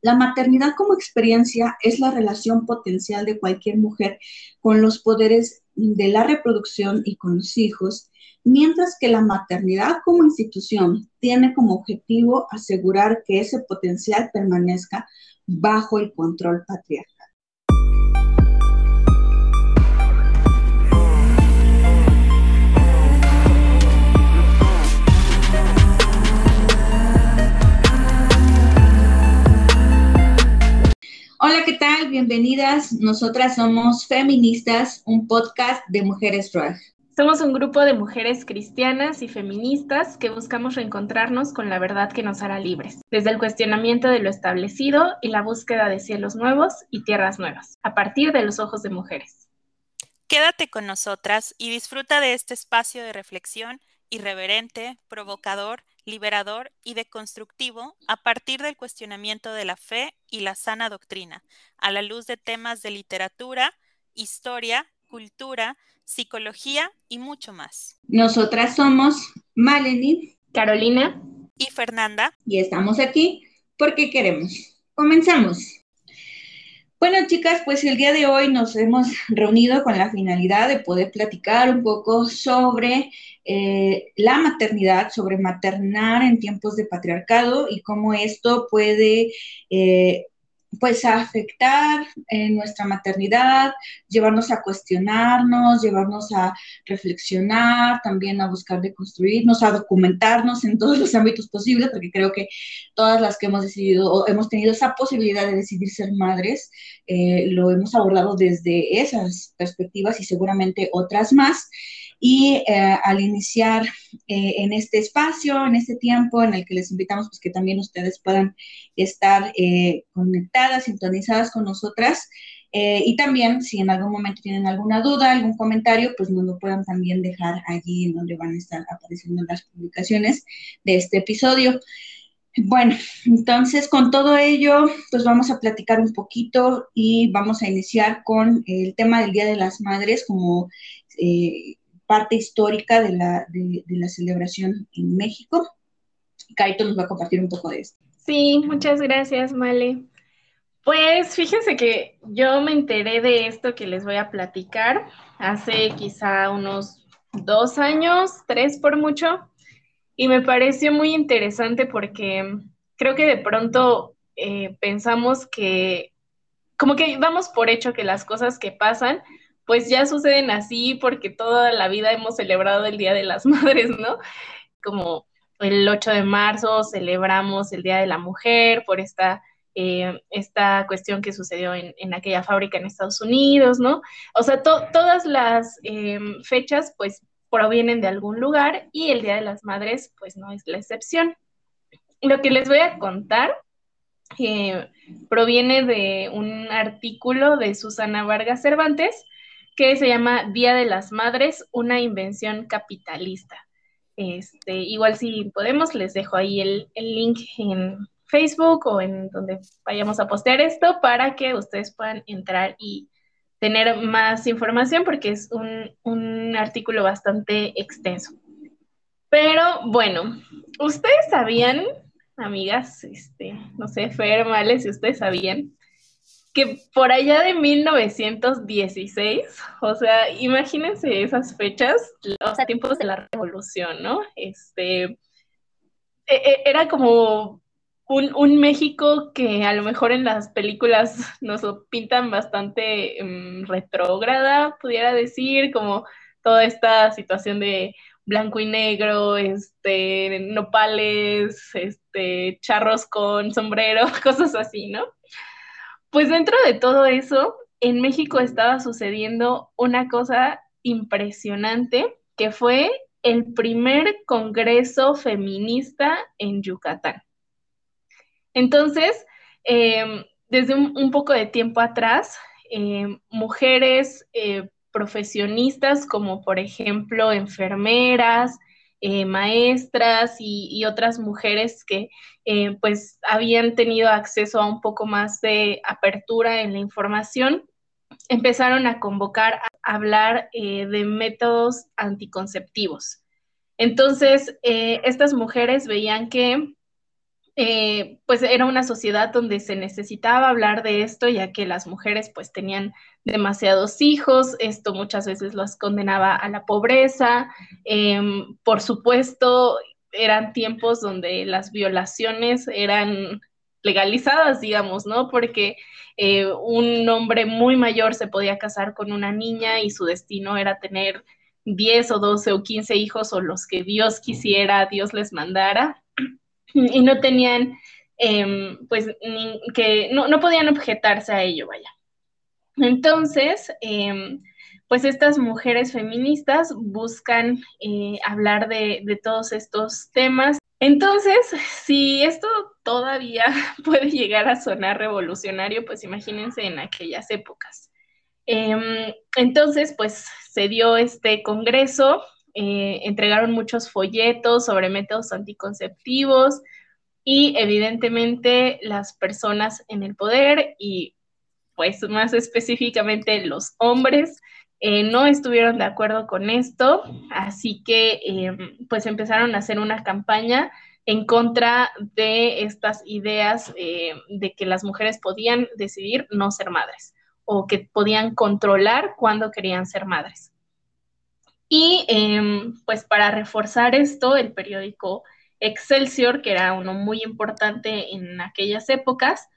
La maternidad como experiencia es la relación potencial de cualquier mujer con los poderes de la reproducción y con los hijos, mientras que la maternidad como institución tiene como objetivo asegurar que ese potencial permanezca bajo el control patriarcal. Hola, ¿qué tal? Bienvenidas. Nosotras somos Feministas, un podcast de Mujeres Drag. Somos un grupo de mujeres cristianas y feministas que buscamos reencontrarnos con la verdad que nos hará libres, desde el cuestionamiento de lo establecido y la búsqueda de cielos nuevos y tierras nuevas, a partir de los ojos de mujeres. Quédate con nosotras y disfruta de este espacio de reflexión irreverente, provocador liberador y deconstructivo a partir del cuestionamiento de la fe y la sana doctrina, a la luz de temas de literatura, historia, cultura, psicología y mucho más. Nosotras somos Maleni, Carolina y Fernanda. Y estamos aquí porque queremos. Comenzamos. Bueno, chicas, pues el día de hoy nos hemos reunido con la finalidad de poder platicar un poco sobre eh, la maternidad, sobre maternar en tiempos de patriarcado y cómo esto puede eh, pues a afectar en nuestra maternidad, llevarnos a cuestionarnos, llevarnos a reflexionar, también a buscar de construirnos, a documentarnos en todos los ámbitos posibles, porque creo que todas las que hemos decidido o hemos tenido esa posibilidad de decidir ser madres, eh, lo hemos abordado desde esas perspectivas y seguramente otras más. Y eh, al iniciar eh, en este espacio, en este tiempo en el que les invitamos pues, que también ustedes puedan estar eh, conectadas, sintonizadas con nosotras, y también si en algún momento tienen alguna duda, algún comentario, pues nos lo puedan también dejar allí en donde van a estar apareciendo las publicaciones de este episodio. Bueno, entonces con todo ello, pues vamos a platicar un poquito y vamos a iniciar con el tema del Día de las Madres como parte histórica de la, de, la celebración en México. Kaito nos va a compartir un poco de esto. Sí, muchas gracias, Male. Pues fíjense que yo me enteré de esto que les voy a platicar hace quizá unos dos años, tres por mucho, y me pareció muy interesante porque creo que de pronto eh, pensamos que, como que damos por hecho que las cosas que pasan pues ya suceden así porque toda la vida hemos celebrado el Día de las Madres, ¿no? Como el 8 de marzo celebramos el Día de la Mujer por esta, eh, esta cuestión que sucedió en, aquella fábrica en Estados Unidos, ¿no? O sea, todas las em, fechas pues provienen de algún lugar y el Día de las Madres pues no es la excepción. Lo que les voy a contar eh, proviene de un artículo de Susana Vargas Cervantes, que se llama Día de las Madres, una invención capitalista. Este, igual si podemos, les dejo ahí el, link en Facebook o en donde vayamos a postear esto para que ustedes puedan entrar y tener más información porque es un, un artículo bastante extenso. Pero bueno, ustedes sabían, amigas, este, no sé, Fer, Males, si ustedes sabían que por allá de 1916, o sea, imagínense esas fechas, o sea, tiempos de la revolución, ¿no? Este, e, e, era como un, México que a lo mejor en las películas nos pintan bastante um, retrógrada, pudiera decir, como toda esta situación de blanco y negro, este, nopales, este, charros con sombrero, cosas así, ¿no? Pues dentro de todo eso, en México estaba sucediendo una cosa impresionante, que fue el primer Congreso Feminista en Yucatán. Entonces, em, desde un, poco de tiempo atrás, em, mujeres eh, profesionistas como por ejemplo enfermeras, eh, maestras y, otras mujeres que eh, pues habían tenido acceso a un poco más de apertura en la información, empezaron a convocar a hablar eh, de métodos anticonceptivos. Entonces, estas mujeres veían que eh, pues era una sociedad donde se necesitaba hablar de esto, ya que las mujeres pues tenían demasiados hijos, esto muchas veces las condenaba a la pobreza, em, por supuesto eran tiempos donde las violaciones eran legalizadas, digamos, ¿no? Porque eh, un hombre muy mayor se podía casar con una niña y su destino era tener 10 o 12 o 15 hijos o los que Dios quisiera, Dios les mandara, y no tenían, em, pues, que no, no, podían objetarse a ello, vaya. Entonces, em, pues estas mujeres feministas buscan eh, hablar de, de todos estos temas. Entonces, si esto todavía puede llegar a sonar revolucionario, pues imagínense en aquellas épocas. Em, entonces, pues se dio este congreso, eh, entregaron muchos folletos sobre métodos anticonceptivos y evidentemente las personas en el poder y pues más específicamente los hombres eh, no estuvieron de acuerdo con esto, así que em, pues empezaron a hacer una campaña en contra de estas ideas eh, de que las mujeres podían decidir no ser madres o que podían controlar cuándo querían ser madres. Y em, pues para reforzar esto, el periódico Excelsior, que era uno muy importante en aquellas épocas,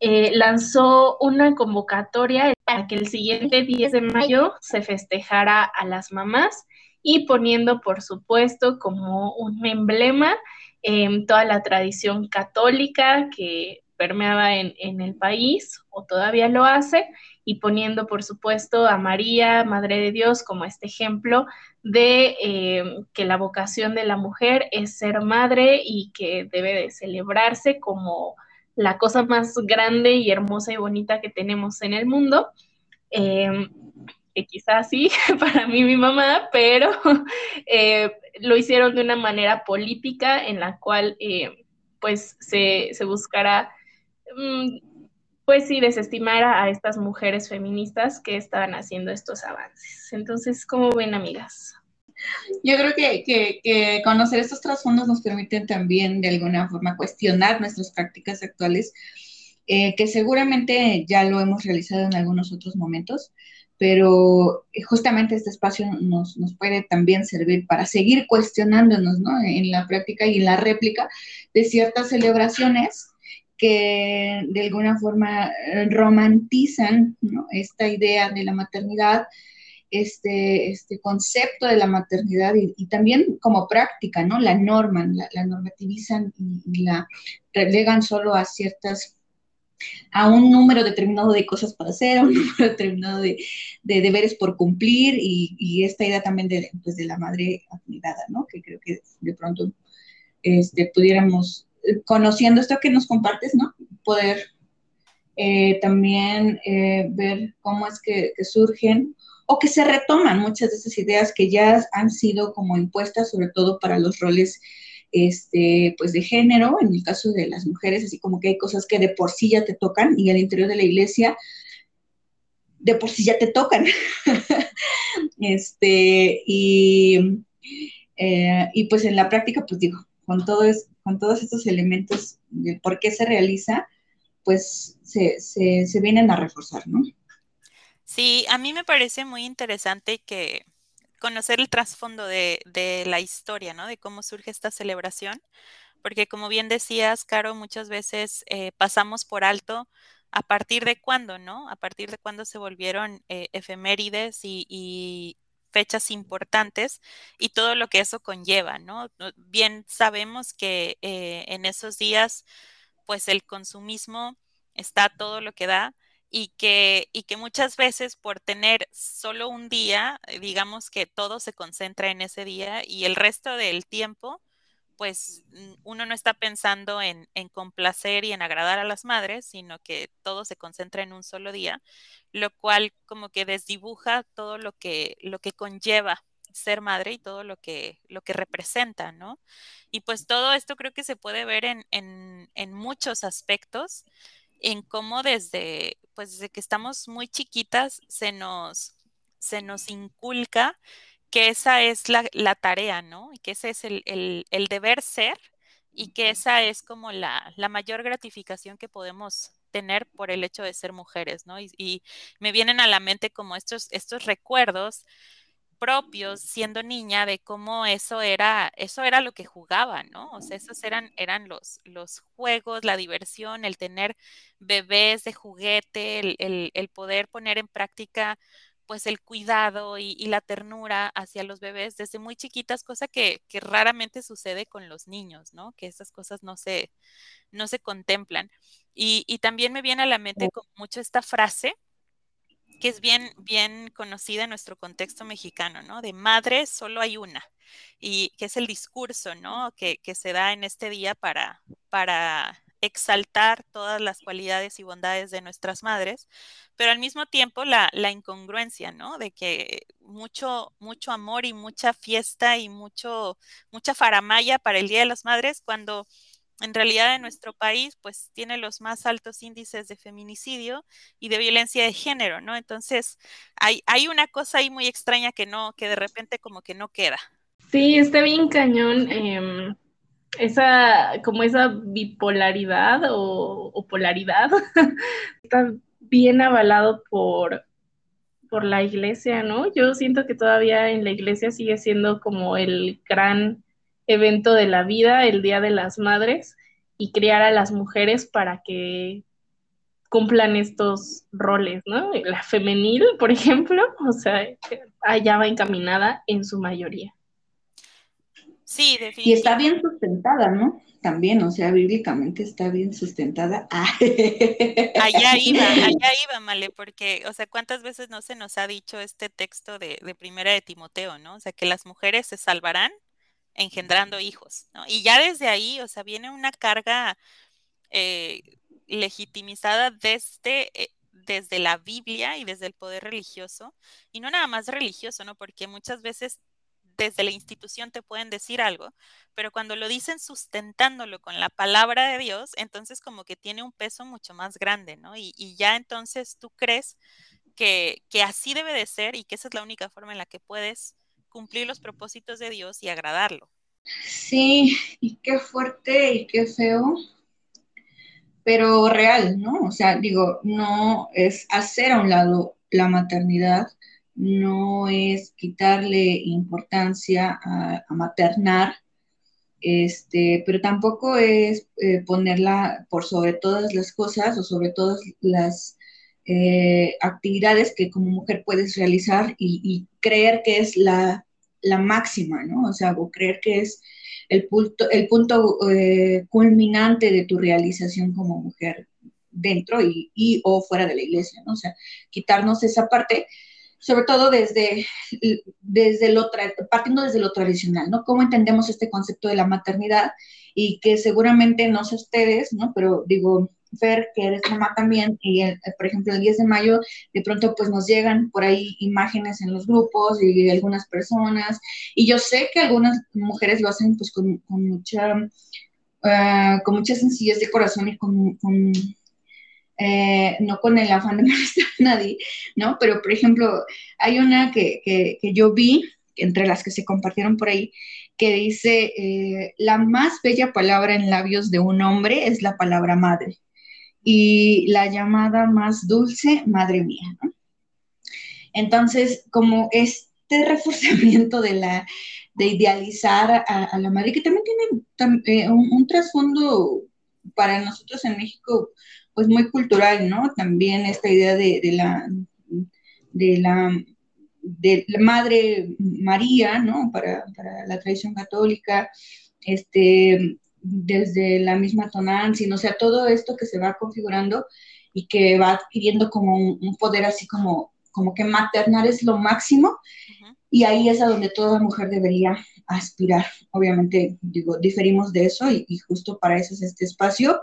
eh, lanzó una convocatoria para que el siguiente 10 de mayo se festejara a las mamás y poniendo, por supuesto, como un emblema em, toda la tradición católica que permeaba en, el país o todavía lo hace y poniendo, por supuesto, a María, Madre de Dios, como este ejemplo de em, que la vocación de la mujer es ser madre y que debe de celebrarse como la cosa más grande y hermosa y bonita que tenemos en el mundo. Em, que quizás sí, para mí mi mamá, pero eh, lo hicieron de una manera política en la cual eh, pues se, se buscará pues sí, desestimar a estas mujeres feministas que estaban haciendo estos avances. Entonces, ¿cómo ven, amigas? Yo creo que, conocer estos trasfondos nos permiten también de alguna forma cuestionar nuestras prácticas actuales, eh, que seguramente ya lo hemos realizado en algunos otros momentos, pero justamente este espacio nos, puede también servir para seguir cuestionándonos en la práctica y en la réplica de ciertas celebraciones que de alguna forma romantizan esta idea de la maternidad este, este concepto de la maternidad y, también como práctica, ¿no? La norman, la, normativizan y, la relegan solo a ciertas, a un número determinado de cosas para hacer, a un número determinado de, deberes por cumplir y, esta idea también de, pues, de la madre admirada, ¿no? Que creo que de pronto este, pudiéramos, eh, conociendo esto que nos compartes, ¿no? Poder eh, también eh, ver cómo es que, surgen o que se retoman muchas de esas ideas que ya han sido como impuestas, sobre todo para los roles este, pues de género, en el caso de las mujeres, así como que hay cosas que de por sí ya te tocan y al interior de la iglesia de por sí ya te tocan. este, y, eh, y pues en la práctica, pues digo, con, todo es, con todos estos elementos de por qué se realiza, pues se, se, se vienen a reforzar, ¿no? Sí, a mí me parece muy interesante que conocer el trasfondo de, la historia, ¿no? De cómo surge esta celebración, porque como bien decías, Caro, muchas veces eh, pasamos por alto a partir de cuándo, ¿no? A partir de cuándo se volvieron eh, efemérides y, fechas importantes y todo lo que eso conlleva, ¿no? Bien sabemos que eh, en esos días, pues el consumismo está todo lo que da y que, y que muchas veces por tener solo un día, eh, digamos que todo se concentra en ese día y el resto del tiempo, pues uno no está pensando en, complacer y en agradar a las madres, sino que todo se concentra en un solo día, lo cual como que desdibuja todo lo que, lo que conlleva ser madre y todo lo que, lo que representa, ¿no? Y pues todo esto creo que se puede ver en, en, en muchos aspectos en cómo desde, pues desde que estamos muy chiquitas se nos, se nos inculca que esa es la, tarea, ¿no? Y que ese es el, deber ser y que esa es como la, la mayor gratificación que podemos tener por el hecho de ser mujeres, ¿no? Y, y, me vienen a la mente como estos, estos recuerdos propios siendo niña de cómo eso era, eso era lo que jugaba, ¿no? O sea, esos eran, eran los, los juegos, la diversión, el tener bebés de juguete, el, el, el poder poner en práctica pues el cuidado y, y, la ternura hacia los bebés desde muy chiquitas, cosa que, que, raramente sucede con los niños, ¿no? Que esas cosas no se, no se contemplan. Y, y también me viene a la mente con mucho esta frase que es bien, bien conocida en nuestro contexto mexicano, ¿no? De madre solo hay una, y que es el discurso, ¿no? Que, que se da en este día para, para exaltar todas las cualidades y bondades de nuestras madres, pero al mismo tiempo la, la, incongruencia, ¿no? De que mucho, mucho amor y mucha fiesta y mucho, mucha faramaya para el Día de las Madres, cuando en realidad en nuestro país pues tiene los más altos índices de feminicidio y de violencia de género, ¿no? Entonces hay, hay una cosa ahí muy extraña que no, que de repente como que no queda. Sí, está bien cañón. Eh, esa, como esa bipolaridad o, polaridad está bien avalado por, por la iglesia, ¿no? Yo siento que todavía en la iglesia sigue siendo como el gran evento de la vida, el Día de las Madres, y criar a las mujeres para que cumplan estos roles, ¿no? La femenil, por ejemplo, o sea, allá va encaminada en su mayoría. Sí, definitivamente. Y está bien sustentada, ¿no? También, o sea, bíblicamente está bien sustentada. allá iba, allá iba, Male, porque, o sea, ¿cuántas veces no se nos ha dicho este texto de, de Primera de Timoteo, ¿no? O sea, que las mujeres se salvarán engendrando hijos, ¿no? Y ya desde ahí, o sea, viene una carga eh, legitimizada desde, eh, desde la Biblia y desde el poder religioso, y no nada más religioso, ¿no? Porque muchas veces desde la institución te pueden decir algo, pero cuando lo dicen sustentándolo con la palabra de Dios, entonces como que tiene un peso mucho más grande, ¿no? Y, ya entonces tú crees que, que así debe de ser y que esa es la única forma en la que puedes cumplir los propósitos de Dios y agradarlo. Sí, y qué fuerte y qué feo, pero real, ¿no? O sea, digo, no es hacer a un lado la maternidad, no es quitarle importancia a, maternar, este, pero tampoco es eh, ponerla por sobre todas las cosas o sobre todas las eh, actividades que como mujer puedes realizar y, y creer que es la, la, máxima, ¿no? O sea, o creer que es el punto, el punto eh, culminante de tu realización como mujer dentro y, y, o fuera de la iglesia, ¿no? O sea, quitarnos esa parte, sobre todo desde, desde lo, partiendo desde lo tradicional, ¿no? ¿Cómo entendemos este concepto de la maternidad? Y que seguramente no sé ustedes, ¿no? Pero digo, Fer, que eres mamá también, y por ejemplo el 10 de mayo de pronto pues nos llegan por ahí imágenes en los grupos y algunas personas, y yo sé que algunas mujeres lo hacen pues con, con mucha, uh, con mucha sencillez de corazón y con, con eh, no con el afán de molestar a nadie, ¿no? Pero por ejemplo, hay una que, que, que yo vi, entre las que se compartieron por ahí, que dice, eh, la más bella palabra en labios de un hombre es la palabra madre y la llamada más dulce, madre mía. ¿no? Entonces, como este reforzamiento de la de idealizar a, la madre, que también tiene eh, un, un trasfondo para nosotros en México, pues muy cultural, ¿no? También esta idea de, de la de la de la Madre María, ¿no? Para, para la tradición católica, este, desde la misma tonancia, o sea, todo esto que se va configurando y que va adquiriendo como un, un poder así como, como que maternar es lo máximo uh -huh. y ahí es a donde toda mujer debería aspirar. Obviamente, digo, diferimos de eso y, y justo para eso es este espacio,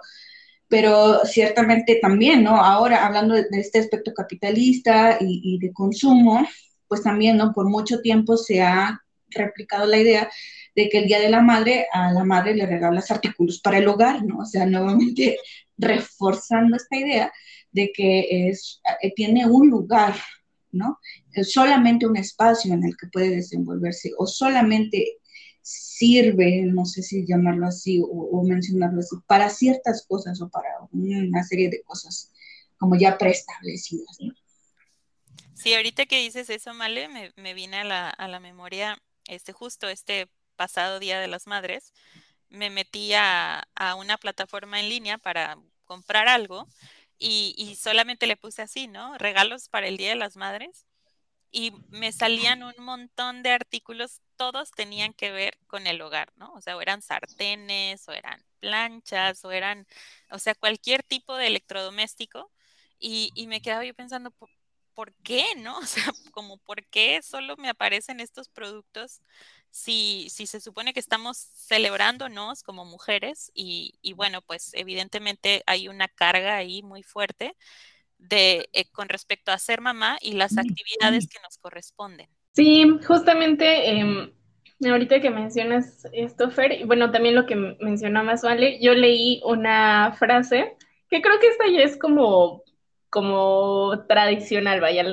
pero ciertamente también, ¿no? Ahora, hablando de, este aspecto capitalista y, y de consumo, pues también, ¿no? Por mucho tiempo se ha replicado la idea de que el Día de la Madre a la madre le regalas artículos para el hogar, ¿no? O sea, nuevamente reforzando esta idea de que es, eh, tiene un lugar, ¿no? Solamente un espacio en el que puede desenvolverse o solamente sirve, no sé si llamarlo así o, mencionarlo así, para ciertas cosas o para una serie de cosas como ya preestablecidas. Sí, ahorita que dices eso, Male, me, me viene a la, a la memoria este justo este pasado Día de las Madres, me metí a, una plataforma en línea para comprar algo y, y, solamente le puse así, ¿no? Regalos para el Día de las Madres y me salían un montón de artículos, todos tenían que ver con el hogar, ¿no? O sea, o eran sartenes, o eran planchas, o eran, o sea, cualquier tipo de electrodoméstico. Y, y me quedaba yo pensando, ¿por, qué, no? O sea, como, ¿por qué solo me aparecen estos productos si, si se supone que estamos celebrándonos como mujeres? Y, y bueno, pues evidentemente hay una carga ahí muy fuerte de, eh, con respecto a ser mamá y las actividades que nos corresponden. Sí, justamente em, ahorita que mencionas esto, Fer, y bueno, también lo que mencionó más Vale, yo leí una frase que creo que esta ya es como, como tradicional, vaya,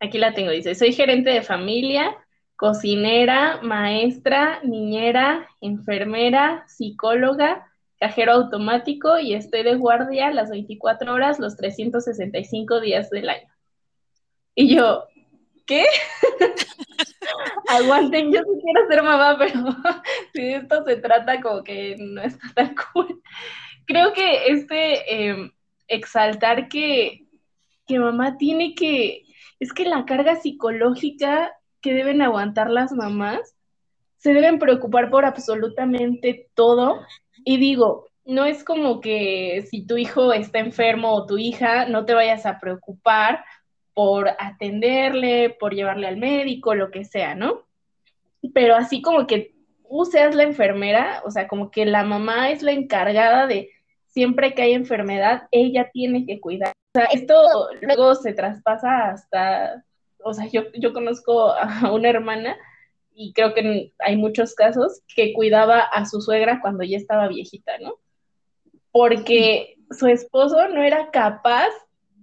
aquí la tengo, dice, soy gerente de familia, cocinera, maestra, niñera, enfermera, psicóloga, cajero automático y estoy de guardia las 24 horas, los 365 días del año. Y yo, ¿qué? Aguanten, yo sí quiero ser mamá, pero si esto se trata como que no está tan cool. Creo que este em, exaltar que, que mamá tiene que, es que la carga psicológica que deben aguantar las mamás, se deben preocupar por absolutamente todo y digo, no es como que si tu hijo está enfermo o tu hija, no te vayas a preocupar por atenderle, por llevarle al médico, lo que sea, ¿no? Pero así como que tú seas la enfermera, o sea, como que la mamá es la encargada de siempre que hay enfermedad, ella tiene que cuidar. O sea, esto luego se traspasa hasta, o sea, yo, yo conozco a una hermana y creo que hay muchos casos, que cuidaba a su suegra cuando ya estaba viejita, ¿no? Porque su esposo no era capaz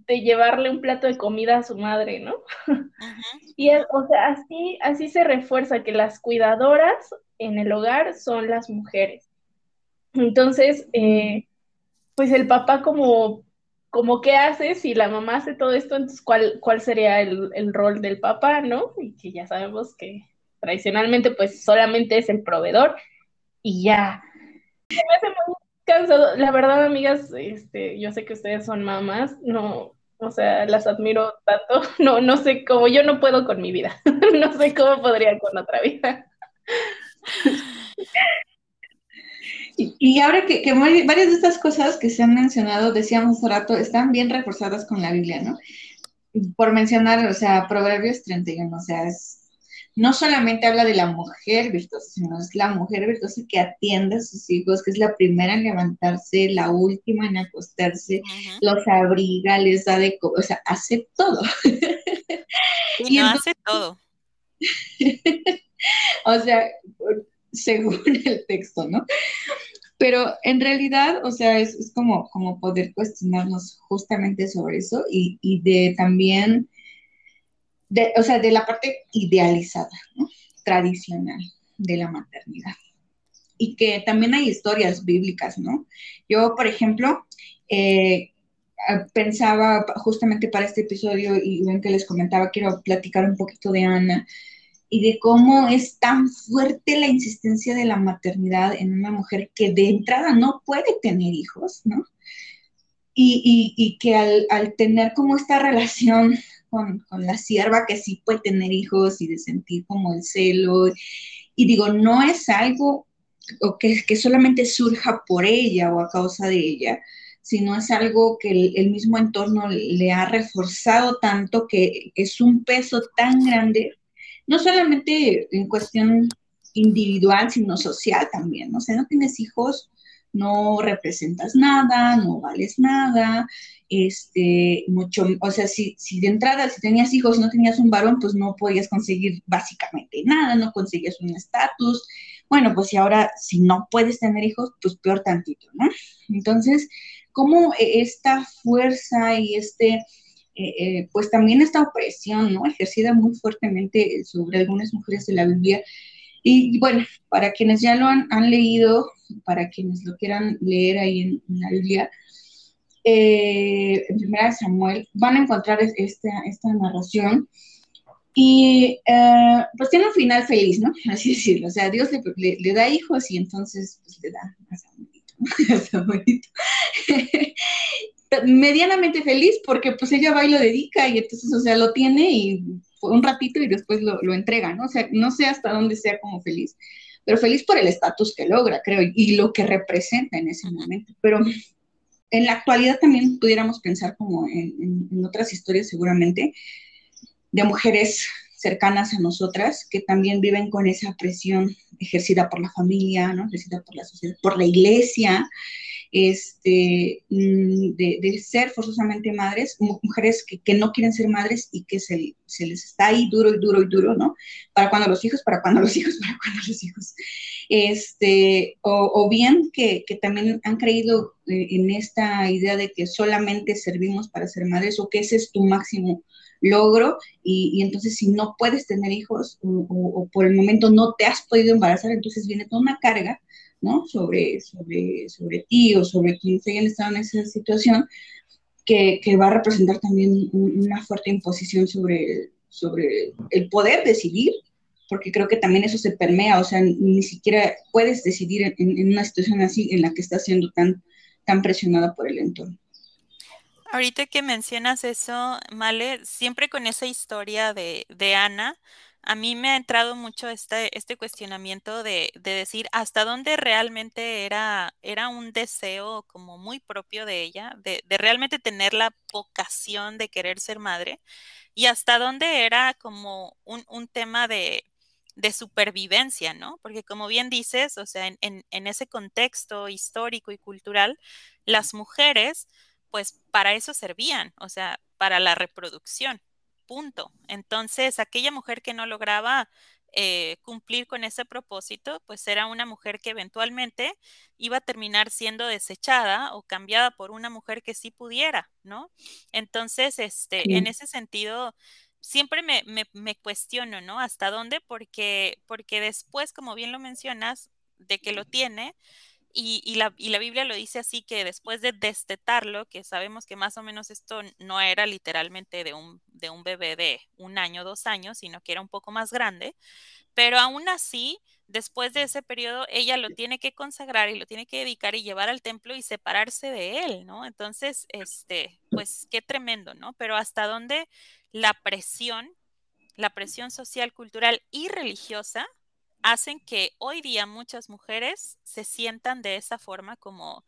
de llevarle un plato de comida a su madre, ¿no? Y, o sea, así, así se refuerza que las cuidadoras en el hogar son las mujeres. Entonces, eh, pues el papá como, como qué hace si la mamá hace todo esto, entonces cuál, cuál sería el, el rol del papá, ¿no? Y que ya sabemos que tradicionalmente pues solamente es el proveedor y ya. Me hace muy cansado. La verdad, amigas, este, yo sé que ustedes son mamás, no, o sea, las admiro tanto. No, no sé cómo, yo no puedo con mi vida. no sé cómo podría con otra vida. Y, ahora que, que, varias de estas cosas que se han mencionado, decíamos hace rato, están bien reforzadas con la Biblia, ¿no? Por mencionar, o sea, Proverbios 31, o sea, es no solamente habla de la mujer virtuosa, sino es la mujer virtuosa que atiende a sus hijos, que es la primera en levantarse, la última en acostarse, los abriga, les da de o sea, hace todo. y no hace todo. o sea, según el texto, ¿no? Pero en realidad, o sea, es, como, como poder cuestionarnos justamente sobre eso y, y de también o sea, de la parte idealizada, tradicional de la maternidad. Y que también hay historias bíblicas, ¿no? Yo, por ejemplo, eh, pensaba justamente para este episodio y ven que les comentaba, quiero platicar un poquito de Ana y de cómo es tan fuerte la insistencia de la maternidad en una mujer que de entrada no puede tener hijos, ¿no? Y, y, que al, tener como esta relación con, la sierva que sí puede tener hijos y de sentir como el celo. Y digo, no es algo que, solamente surja por ella o a causa de ella, sino es algo que el, mismo entorno le ha reforzado tanto que es un peso tan grande, no solamente en cuestión individual, sino social también. O sea, no tienes hijos, no representas nada, no vales nada, este, mucho, o sea, si, si de entrada, si tenías hijos, no tenías un varón, pues no podías conseguir básicamente nada, no conseguías un estatus. Bueno, pues si ahora, si no puedes tener hijos, pues peor tantito, ¿no? Entonces, ¿cómo esta fuerza y este, eh, eh, pues también esta opresión, ¿no? Ejercida muy fuertemente sobre algunas mujeres de la Biblia, Y, bueno, para quienes ya lo han, leído, para quienes lo quieran leer ahí en, la Biblia, eh, en primera Samuel, van a encontrar esta, esta narración y eh, pues tiene un final feliz, ¿no? Así decirlo. O sea, Dios le, le, da hijos y entonces pues, le da a Samuelito. Medianamente feliz porque pues ella va y lo dedica y entonces, o sea, lo tiene y un ratito y después lo, lo entrega, ¿no? O sea, no sé hasta dónde sea como feliz, pero feliz por el estatus que logra, creo, y lo que representa en ese momento. Pero en la actualidad también pudiéramos pensar como en, en otras historias seguramente, de mujeres cercanas a nosotras que también viven con esa presión ejercida por la familia, ¿no? ejercida por la sociedad, por la iglesia, este, mm, de, ser forzosamente madres, mujeres que, no quieren ser madres y que se, les está ahí duro y duro y duro, ¿no? Para cuando los hijos, para cuando los hijos, para cuando los hijos. Este, o, bien que, que, también han creído eh, en esta idea de que solamente servimos para ser madres o que ese es tu máximo logro y, entonces si no puedes tener hijos o, por el momento no te has podido embarazar, entonces viene toda una carga, ¿no? Sobre, sobre, sobre ti o sobre quienes hayan estado en esa situación que, va a representar también una fuerte imposición sobre, sobre el poder decidir, porque creo que también eso se permea, o sea, ni siquiera puedes decidir en, en una situación así en la que estás siendo tan, tan presionada por el entorno. Ahorita que mencionas eso, Male, siempre con esa historia de, de Ana, a mí me ha entrado mucho este, este cuestionamiento de, de, decir hasta dónde realmente era, era un deseo como muy propio de ella, de, de, realmente tener la vocación de querer ser madre, y hasta dónde era como un, tema de, supervivencia, ¿no? Porque como bien dices, o sea, en, en ese contexto histórico y cultural, las mujeres pues para eso servían, o sea, para la reproducción, punto. Entonces, aquella mujer que no lograba eh, cumplir con ese propósito, pues era una mujer que eventualmente iba a terminar siendo desechada o cambiada por una mujer que sí pudiera, ¿no? Entonces, este, en ese sentido, siempre me, me, cuestiono, ¿no? ¿Hasta dónde? Porque, porque después, como bien lo mencionas, de que lo tiene, y, la, y, la, Biblia lo dice así que después de destetarlo, que sabemos que más o menos esto no era literalmente de un, de un bebé de un año, dos años, sino que era un poco más grande, pero aún así, después de ese periodo, ella lo tiene que consagrar y lo tiene que dedicar y llevar al templo y separarse de él, ¿no? Entonces, este, pues qué tremendo, ¿no? Pero hasta dónde la presión, la presión social, cultural y religiosa hacen que hoy día muchas mujeres se sientan de esa forma como,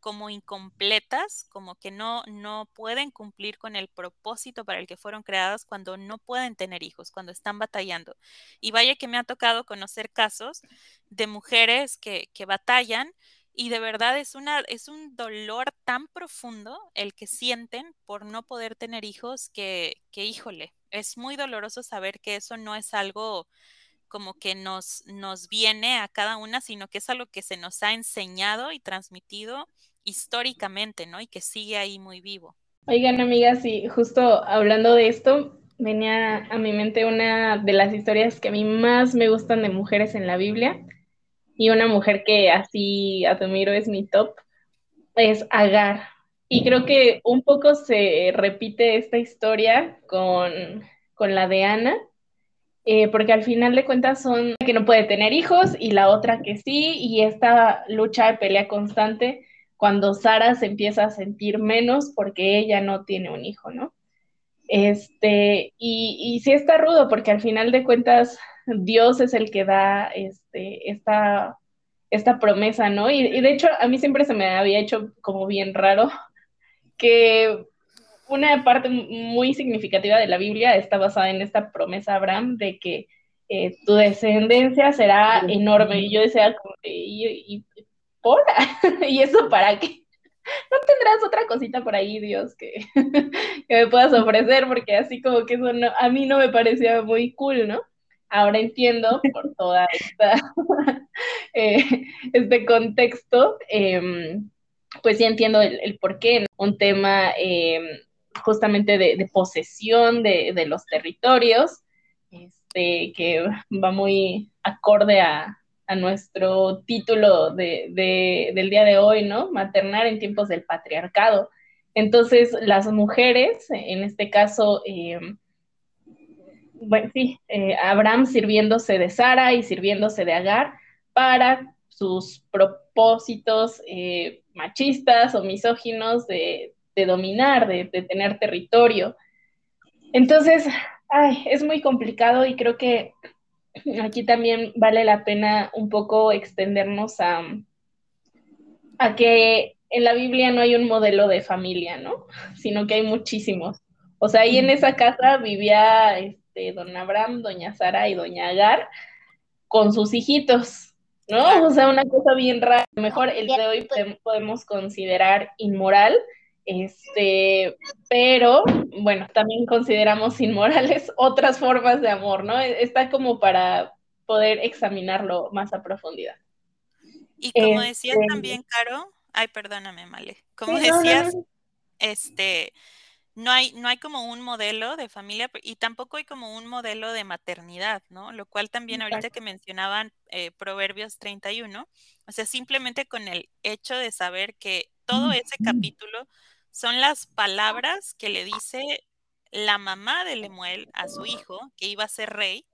como incompletas, como que no, no pueden cumplir con el propósito para el que fueron creadas cuando no pueden tener hijos, cuando están batallando. Y vaya que me ha tocado conocer casos de mujeres que, que batallan y de verdad es, una, es un dolor tan profundo el que sienten por no poder tener hijos que, que híjole, es muy doloroso saber que eso no es algo como que nos, nos viene a cada una, sino que es algo que se nos ha enseñado y transmitido históricamente, ¿no? Y que sigue ahí muy vivo. Oigan, amigas, y justo hablando de esto, venía a mi mente una de las historias que a mí más me gustan de mujeres en la Biblia, y una mujer que así admiro es mi top, es Agar. Y creo que un poco se repite esta historia con, con la de Ana, eh, porque al final de cuentas son que no puede tener hijos y la otra que sí, y esta lucha de pelea constante cuando Sara se empieza a sentir menos porque ella no tiene un hijo, ¿no? Este, y, y sí está rudo porque al final de cuentas Dios es el que da este, esta, esta promesa, ¿no? Y, y de hecho a mí siempre se me había hecho como bien raro que una parte muy significativa de la Biblia está basada en esta promesa Abraham de que eh, tu descendencia será enorme. Y yo decía, ¿y, y, ¿Y eso para qué? ¿No tendrás otra cosita por ahí, Dios, que, que me puedas ofrecer? Porque así como que eso a mí no me parecía muy cool, ¿no? Ahora entiendo por toda esta, eh, este contexto, em, pues sí entiendo el, el por qué. Un tema em, justamente de, posesión de, los territorios. este, que va muy acorde a, nuestro título de, del día de hoy, ¿no? Maternar en tiempos del patriarcado. Entonces, las mujeres, en este caso, eh, bueno, sí, eh, Abraham sirviéndose de Sara y sirviéndose de Agar para sus propósitos eh, machistas o misóginos de, dominar, de, de, tener territorio. Entonces, ay, es muy complicado y creo que aquí también vale la pena un poco extendernos a, a que en la Biblia no hay un modelo de familia, ¿no? Sino que hay muchísimos. O sea, ahí en esa casa vivía este, don Abraham, doña Sara y doña Agar con sus hijitos, ¿no? O sea, una cosa bien rara. Mejor el de hoy podemos considerar inmoral, este, pero bueno, también consideramos inmorales otras formas de amor, ¿no? Está como para poder examinarlo más a profundidad. Y como decías este, también, Caro, ay, perdóname, Male, como decías, este, no hay, no hay como un modelo de familia y tampoco hay como un modelo de maternidad, ¿no? Lo cual también ahorita que mencionaban eh, Proverbios 31, o sea, simplemente con el hecho de saber que todo ese capítulo son las palabras que le dice la mamá de Lemuel a su hijo, que iba a ser rey,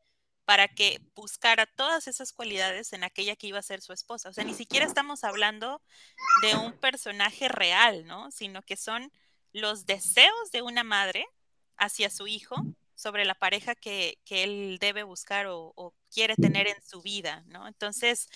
para que buscara todas esas cualidades en aquella que iba a ser su esposa. O sea, ni siquiera estamos hablando de un personaje real, ¿no? Sino que son los deseos de una madre hacia su hijo sobre la pareja que, él debe buscar o, quiere tener en su vida, ¿no? Entonces,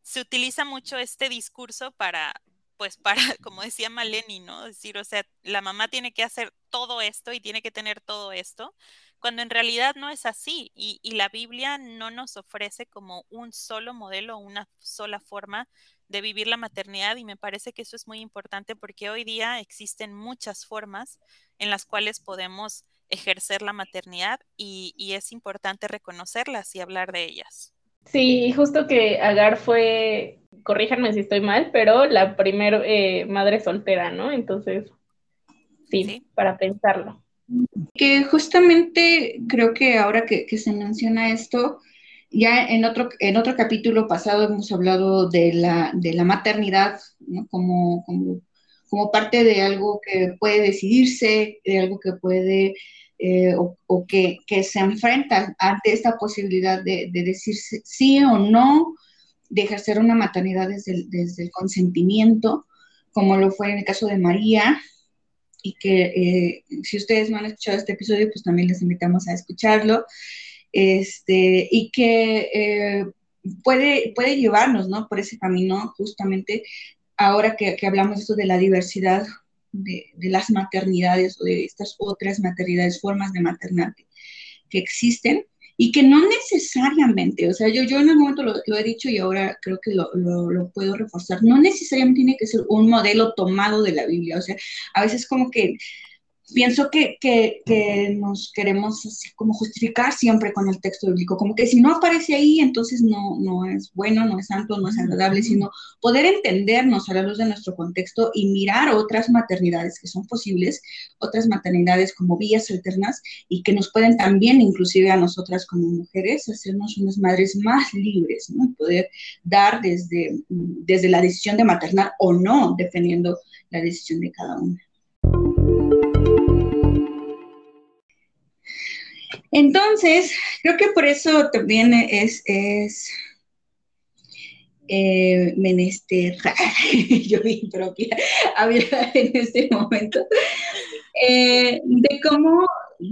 se utiliza mucho este discurso para, pues para, como decía Maleni, ¿no? Decir, o sea, la mamá tiene que hacer todo esto y tiene que tener todo esto, cuando en realidad no es así y, la Biblia no nos ofrece como un solo modelo, una sola forma de vivir la maternidad y me parece que eso es muy importante porque hoy día existen muchas formas en las cuales podemos ejercer la maternidad y, y es importante reconocerlas y hablar de ellas. Sí, justo que Agar fue corríjanme si estoy mal, pero la primer eh, madre soltera, ¿no? Entonces, sí, para pensarlo. Que justamente creo que ahora que, se menciona esto, ya en otro, en otro capítulo pasado hemos hablado de la, de la maternidad ¿no? como, como, como, parte de algo que puede decidirse, de algo que puede eh, o, que, que, se enfrenta ante esta posibilidad de, de decir sí o no, de ejercer una maternidad desde el, desde el consentimiento, como lo fue en el caso de María, y que eh, si ustedes no han escuchado este episodio, pues también les invitamos a escucharlo, este, y que eh, puede, puede llevarnos, ¿no? Por ese camino, justamente, ahora que, que hablamos esto de la diversidad de, las maternidades o de estas otras maternidades, formas de maternar que existen, y que no necesariamente, o sea, yo, yo en algún momento lo, he dicho y ahora creo que lo, lo, puedo reforzar, no necesariamente tiene que ser un modelo tomado de la Biblia, o sea, a veces como que pienso que, que, que, nos queremos así como justificar siempre con el texto bíblico, como que si no aparece ahí, entonces no, no es bueno, no es santo, no es agradable, sino poder entendernos a la luz de nuestro contexto y mirar otras maternidades que son posibles, otras maternidades como vías alternas y que nos pueden también, inclusive a nosotras como mujeres, hacernos unas madres más libres, ¿no? Poder dar desde, desde la decisión de maternar o no, defendiendo la decisión de cada una. Entonces, creo que por eso también es, es eh, menester, yo vi propia hablar en este momento, eh, de cómo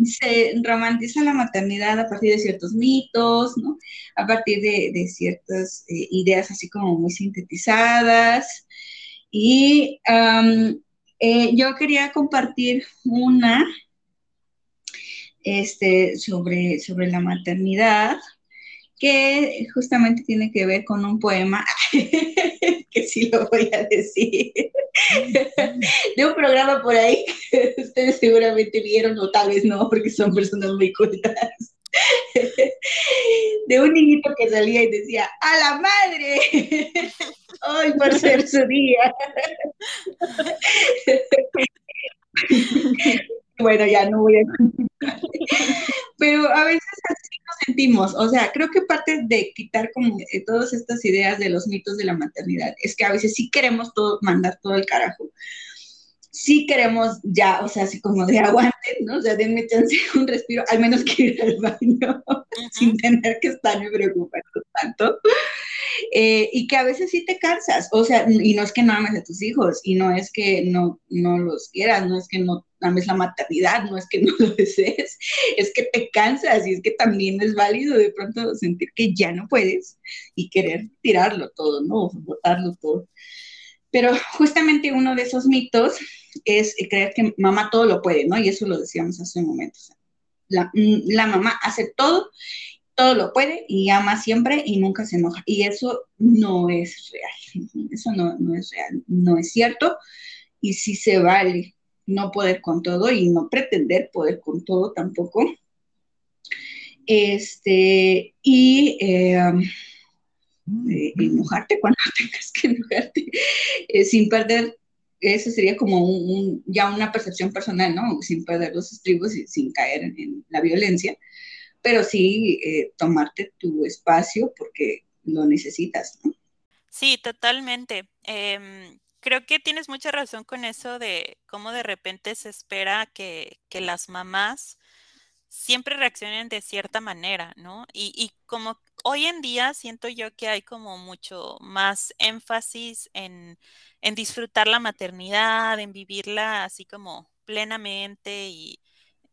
se romantiza la maternidad a partir de ciertos mitos, ¿no? a partir de, ciertas eh, ideas así como muy sintetizadas. Y yo quería compartir una este, sobre, sobre la maternidad, que justamente tiene que ver con un poema, que sí lo voy a decir, de un programa por ahí que ustedes seguramente vieron, o tal vez no, porque son personas muy cultas, de un niñito que salía y decía, ¡a la madre! Hoy por ser su día. bueno, ya no voy a Pero a veces sentimos. O sea, creo que parte de quitar como eh, todas estas ideas de los mitos de la maternidad es que a veces sí queremos todo, mandar todo el carajo. Sí queremos ya, o sea, así como de aguante, ¿no? O sea, denme chance un respiro, al menos que ir al baño, sin tener que estarme preocupando tanto. Eh, y que a veces sí te cansas, o sea, y no es que no ames a tus hijos, y no es que no, no los quieras, no es que no ames la maternidad, no es que no lo desees, es que te cansas y es que también es válido de pronto sentir que ya no puedes y querer tirarlo todo, ¿no? O botarlo todo. Pero justamente uno de esos mitos es creer que mamá todo lo puede, ¿no? Y eso lo decíamos hace un momento. La, la mamá hace todo todo lo puede y ama siempre y nunca se enoja. Y eso no es real, eso no, es real, no es cierto. Y sí se vale no poder con todo y no pretender poder con todo tampoco. Este, y eh, eh, enojarte cuando tengas que enojarte, eh, sin perder, eso sería como un, ya una percepción personal, ¿no? Sin perder los estribos y sin caer en la violencia pero sí eh, tomarte tu espacio porque lo necesitas, ¿no? Sí, totalmente. Em, creo que tienes mucha razón con eso de cómo de repente se espera que, las mamás siempre reaccionen de cierta manera, ¿no? Y, y, como hoy en día siento yo que hay como mucho más énfasis en, en disfrutar la maternidad, en vivirla así como plenamente y,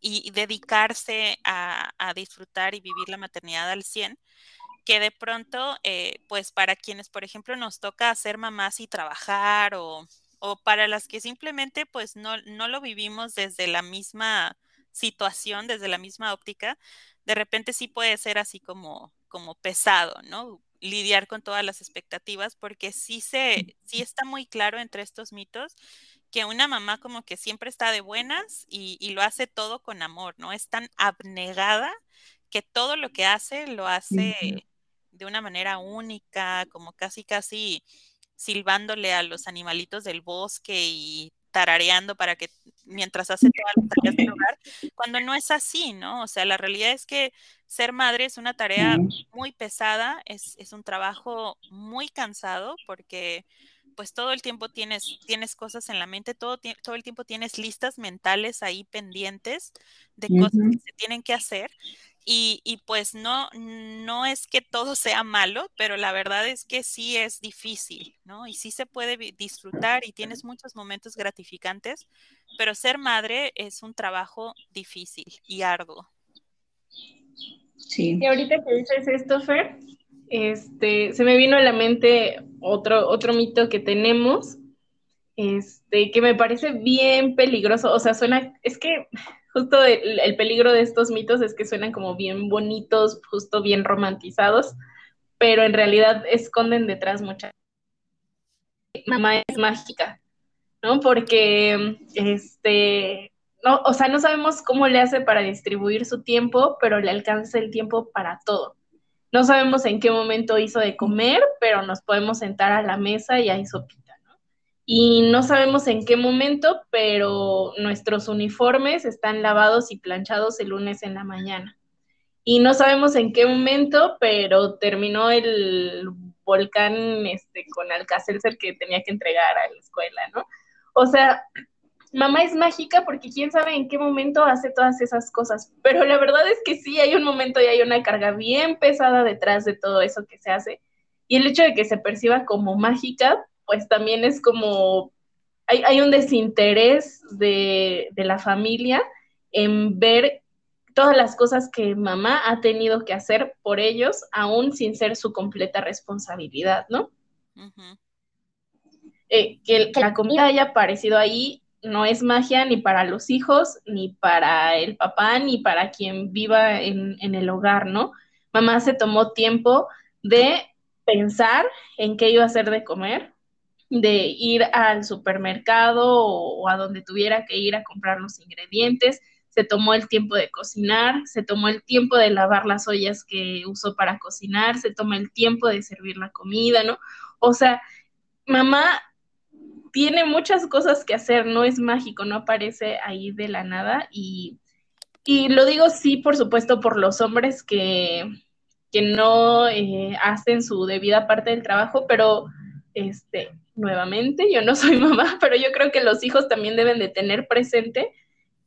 y dedicarse a, disfrutar y vivir la maternidad al 100, que de pronto, eh, pues para quienes, por ejemplo, nos toca hacer mamás y trabajar o, para las que simplemente pues no, no lo vivimos desde la misma situación, desde la misma óptica, de repente sí puede ser así como, como pesado, ¿no? Lidiar con todas las expectativas, porque sí se, sí está muy claro entre estos mitos que una mamá como que siempre está de buenas y, lo hace todo con amor, ¿no? Es tan abnegada que todo lo que hace lo hace de una manera única, como casi, casi silbándole a los animalitos del bosque y tarareando para que mientras hace todas las tareas del hogar, cuando no es así, ¿no? O sea, la realidad es que ser madre es una tarea muy pesada, es, es un trabajo muy cansado porque pues todo el tiempo tienes, tienes cosas en la mente, todo, todo el tiempo tienes listas mentales ahí pendientes de cosas que se tienen que hacer. Y, y, pues no, no es que todo sea malo, pero la verdad es que sí es difícil, ¿no? Y sí se puede disfrutar y tienes muchos momentos gratificantes, pero ser madre es un trabajo difícil y arduo. Sí. Y ahorita que dices esto, Fer, este, se me vino a la mente otro, otro mito que tenemos, este, que me parece bien peligroso, o sea, suena, es que justo el, peligro de estos mitos es que suenan como bien bonitos, justo bien romantizados, pero en realidad esconden detrás mucha... Mamá es mágica, ¿no? Porque, este, no, o sea, no sabemos cómo le hace para distribuir su tiempo, pero le alcanza el tiempo para todo. No sabemos en qué momento hizo de comer, pero nos podemos sentar a la mesa y hay sopita, ¿no? Y no sabemos en qué momento, pero nuestros uniformes están lavados y planchados el lunes en la mañana. Y no sabemos en qué momento, pero terminó el volcán este, con Alcacelser que tenía que entregar a la escuela, ¿no? O sea, mamá es mágica porque quién sabe en qué momento hace todas esas cosas. Pero la verdad es que sí hay un momento y hay una carga bien pesada detrás de todo eso que se hace. Y el hecho de que se perciba como mágica, pues también es como, hay, un desinterés de, de la familia en ver todas las cosas que mamá ha tenido que hacer por ellos, aún sin ser su completa responsabilidad, ¿no? Eh, que, que, la comida haya aparecido ahí no es magia ni para los hijos, ni para el papá, ni para quien viva en, el hogar, ¿no? Mamá se tomó tiempo de pensar en qué iba a hacer de comer, de ir al supermercado o, a donde tuviera que ir a comprar los ingredientes, se tomó el tiempo de cocinar, se tomó el tiempo de lavar las ollas que usó para cocinar, se tomó el tiempo de servir la comida, ¿no? O sea, mamá tiene muchas cosas que hacer, no es mágico, no aparece ahí de la nada. Y, y lo digo sí, por supuesto, por los hombres que, que no eh, hacen su debida parte del trabajo, pero este, nuevamente, yo no soy mamá, pero yo creo que los hijos también deben de tener presente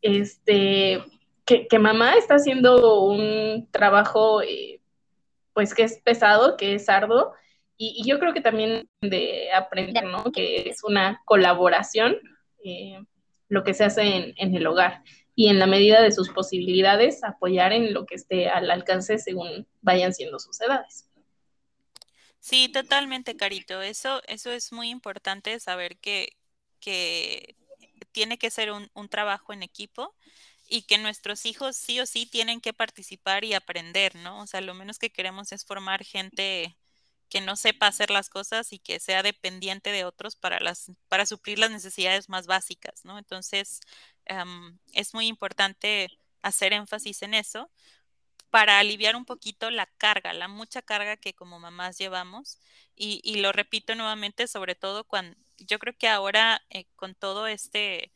este, que, mamá está haciendo un trabajo eh, pues que es pesado, que es arduo, y, yo creo que también de aprender, ¿no? Que es una colaboración eh, lo que se hace en, en, el hogar y en la medida de sus posibilidades apoyar en lo que esté al alcance según vayan siendo sus edades. Sí, totalmente, Carito. Eso, eso es muy importante saber que, que tiene que ser un, un, trabajo en equipo y que nuestros hijos sí o sí tienen que participar y aprender, ¿no? O sea, lo menos que queremos es formar gente que no sepa hacer las cosas y que sea dependiente de otros para, las, para suplir las necesidades más básicas, ¿no? Entonces, es muy importante hacer énfasis en eso para aliviar un poquito la carga, la mucha carga que como mamás llevamos. Y, y lo repito nuevamente, sobre todo cuando yo creo que ahora eh, con todo este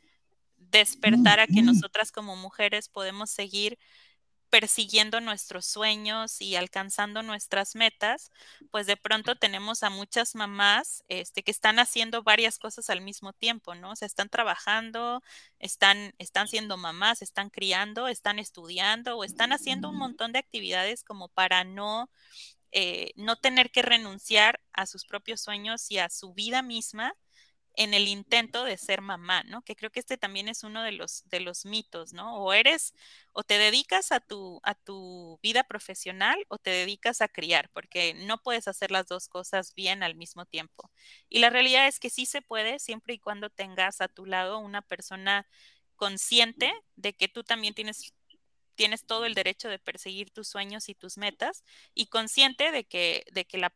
despertar a que nosotras como mujeres podemos seguir persiguiendo nuestros sueños y alcanzando nuestras metas, pues de pronto tenemos a muchas mamás este, que están haciendo varias cosas al mismo tiempo, ¿no? O sea, están trabajando, están, están siendo mamás, están criando, están estudiando o están haciendo un montón de actividades como para no, eh, no tener que renunciar a sus propios sueños y a su vida misma en el intento de ser mamá, ¿no? Que creo que este también es uno de los, de los mitos, ¿no? O eres, o te dedicas a tu, a tu vida profesional o te dedicas a criar, porque no puedes hacer las dos cosas bien al mismo tiempo. Y la realidad es que sí se puede siempre y cuando tengas a tu lado una persona consciente de que tú también tienes tienes todo el derecho de perseguir tus sueños y tus metas y consciente de que, de que la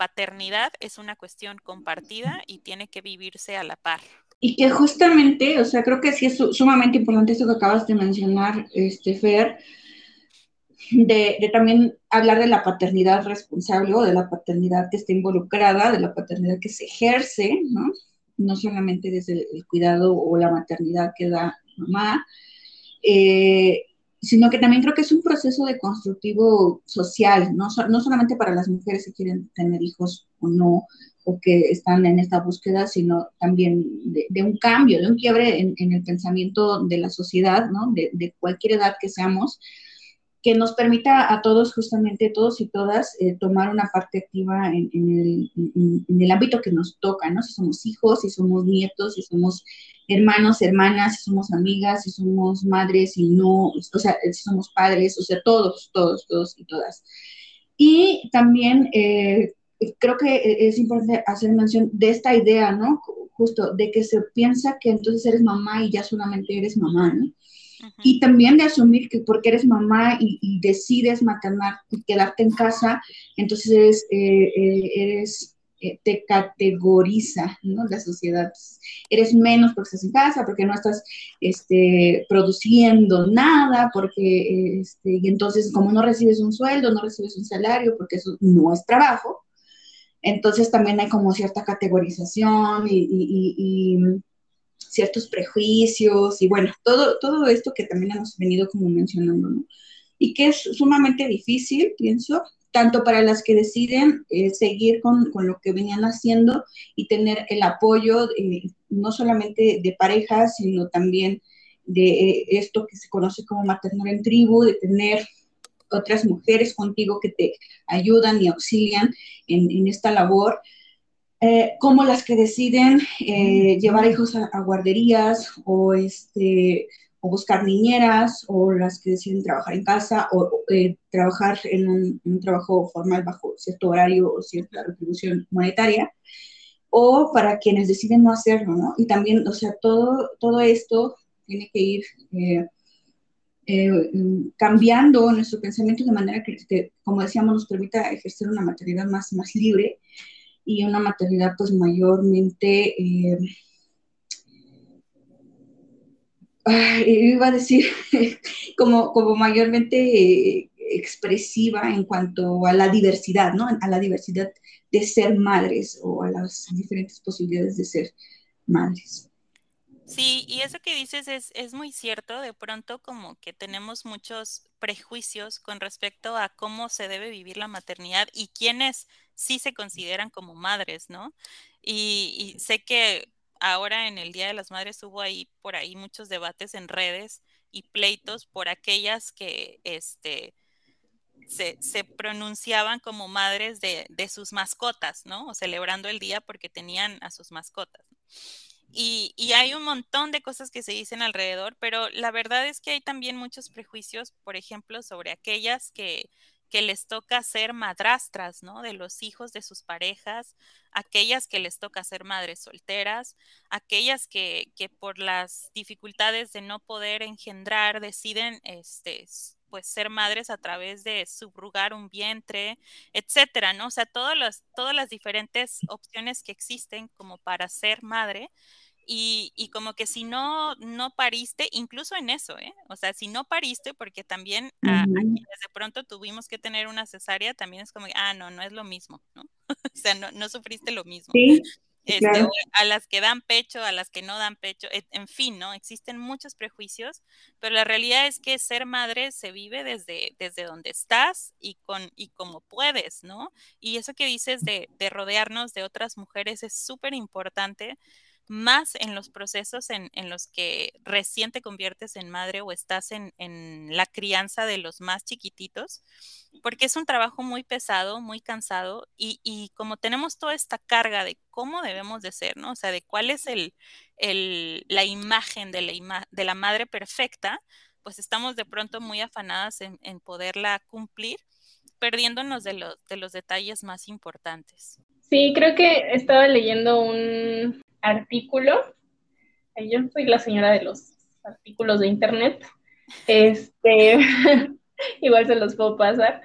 paternidad es una cuestión compartida y tiene que vivirse a la par. Y que justamente, o sea, creo que sí es sumamente importante eso que acabas de mencionar, este, Fer, de, también hablar de la paternidad responsable o de la paternidad que está involucrada, de la paternidad que se ejerce, ¿no? No solamente desde el cuidado o la maternidad que da mamá, eh, sino que también creo que es un proceso de constructivo social, no, no solamente para las mujeres que quieren tener hijos o no, o que están en esta búsqueda, sino también de, un cambio, de un quiebre en, en, el pensamiento de la sociedad, ¿no? de, de cualquier edad que seamos, que nos permita a todos, justamente todos y todas, eh, tomar una parte activa en, el, en, el, ámbito que nos toca, ¿no? Si somos hijos, si somos nietos, si somos hermanos, hermanas, si somos amigas, si somos madres, y no, o sea, si somos padres, o sea, todos, todos, todos y todas. Y también eh, creo que es importante hacer mención de esta idea, ¿no? Justo de que se piensa que entonces eres mamá y ya solamente eres mamá, ¿no? Y también de asumir que porque eres mamá y, decides maternar y quedarte en casa, entonces eres, eh, eh, eh, te categoriza, ¿no? La sociedad. Eres menos porque estás en casa, porque no estás este, produciendo nada, porque, este, y entonces como no recibes un sueldo, no recibes un salario, porque eso no es trabajo, entonces también hay como cierta categorización y ciertos prejuicios y bueno, todo, todo esto que también hemos venido como mencionando, ¿no? Y que es sumamente difícil, pienso, tanto para las que deciden eh, seguir con, con, lo que venían haciendo y tener el apoyo eh, no solamente de parejas, sino también de eh, esto que se conoce como maternar en tribu, de tener otras mujeres contigo que te ayudan y auxilian en, en esta labor. Eh, como las que deciden eh, llevar hijos a, guarderías o, este, o buscar niñeras, o las que deciden trabajar en casa o eh, trabajar en un, trabajo formal bajo cierto horario o cierta retribución monetaria, o para quienes deciden no hacerlo, ¿no? Y también, o sea, todo, todo esto tiene que ir cambiando nuestro pensamiento de manera que, como decíamos, nos permita ejercer una maternidad más, más libre y una maternidad pues mayormente, eh, iba a decir, como, como mayormente expresiva en cuanto a la diversidad, ¿no? A la diversidad de ser madres o a las diferentes posibilidades de ser madres. Sí, y eso que dices es, es muy cierto. De pronto como que tenemos muchos prejuicios con respecto a cómo se debe vivir la maternidad y quiénes sí se consideran como madres, ¿no? Y, y sé que ahora en el Día de las Madres hubo ahí por ahí muchos debates en redes y pleitos por aquellas que este se, se pronunciaban como madres de, de sus mascotas, ¿no? O celebrando el día porque tenían a sus mascotas. Y, y, hay un montón de cosas que se dicen alrededor, pero la verdad es que hay también muchos prejuicios, por ejemplo, sobre aquellas que, les toca ser madrastras, ¿no? De los hijos de sus parejas, aquellas que les toca ser madres solteras, aquellas que, que por las dificultades de no poder engendrar deciden, este, pues ser madres a través de subrugar un vientre, etcétera, ¿no? O sea, todas las, todas las diferentes opciones que existen como para ser madre y, y, como que si no, no pariste, incluso en eso, ¿eh? O sea, si no pariste, porque también a, a quienes de pronto tuvimos que tener una cesárea, también es como, ah, no, no es lo mismo, ¿no? o sea, no, no sufriste lo mismo. Sí. Este, claro. a las que dan pecho, a las que no dan pecho, en fin, ¿no? Existen muchos prejuicios, pero la realidad es que ser madre se vive desde, desde donde estás y, con, y como puedes, ¿no? Y eso que dices de, de rodearnos de otras mujeres es súper importante más en los procesos en, en, los que recién te conviertes en madre o estás en, en, la crianza de los más chiquititos, porque es un trabajo muy pesado, muy cansado y, y, como tenemos toda esta carga de cómo debemos de ser, ¿no? O sea, de cuál es el, el, la imagen de la, ima de la madre perfecta, pues estamos de pronto muy afanadas en, en poderla cumplir, perdiéndonos de, lo, de los detalles más importantes. Sí, creo que estaba leyendo un, artículo. Yo soy la señora de los artículos de internet. Este, igual se los puedo pasar.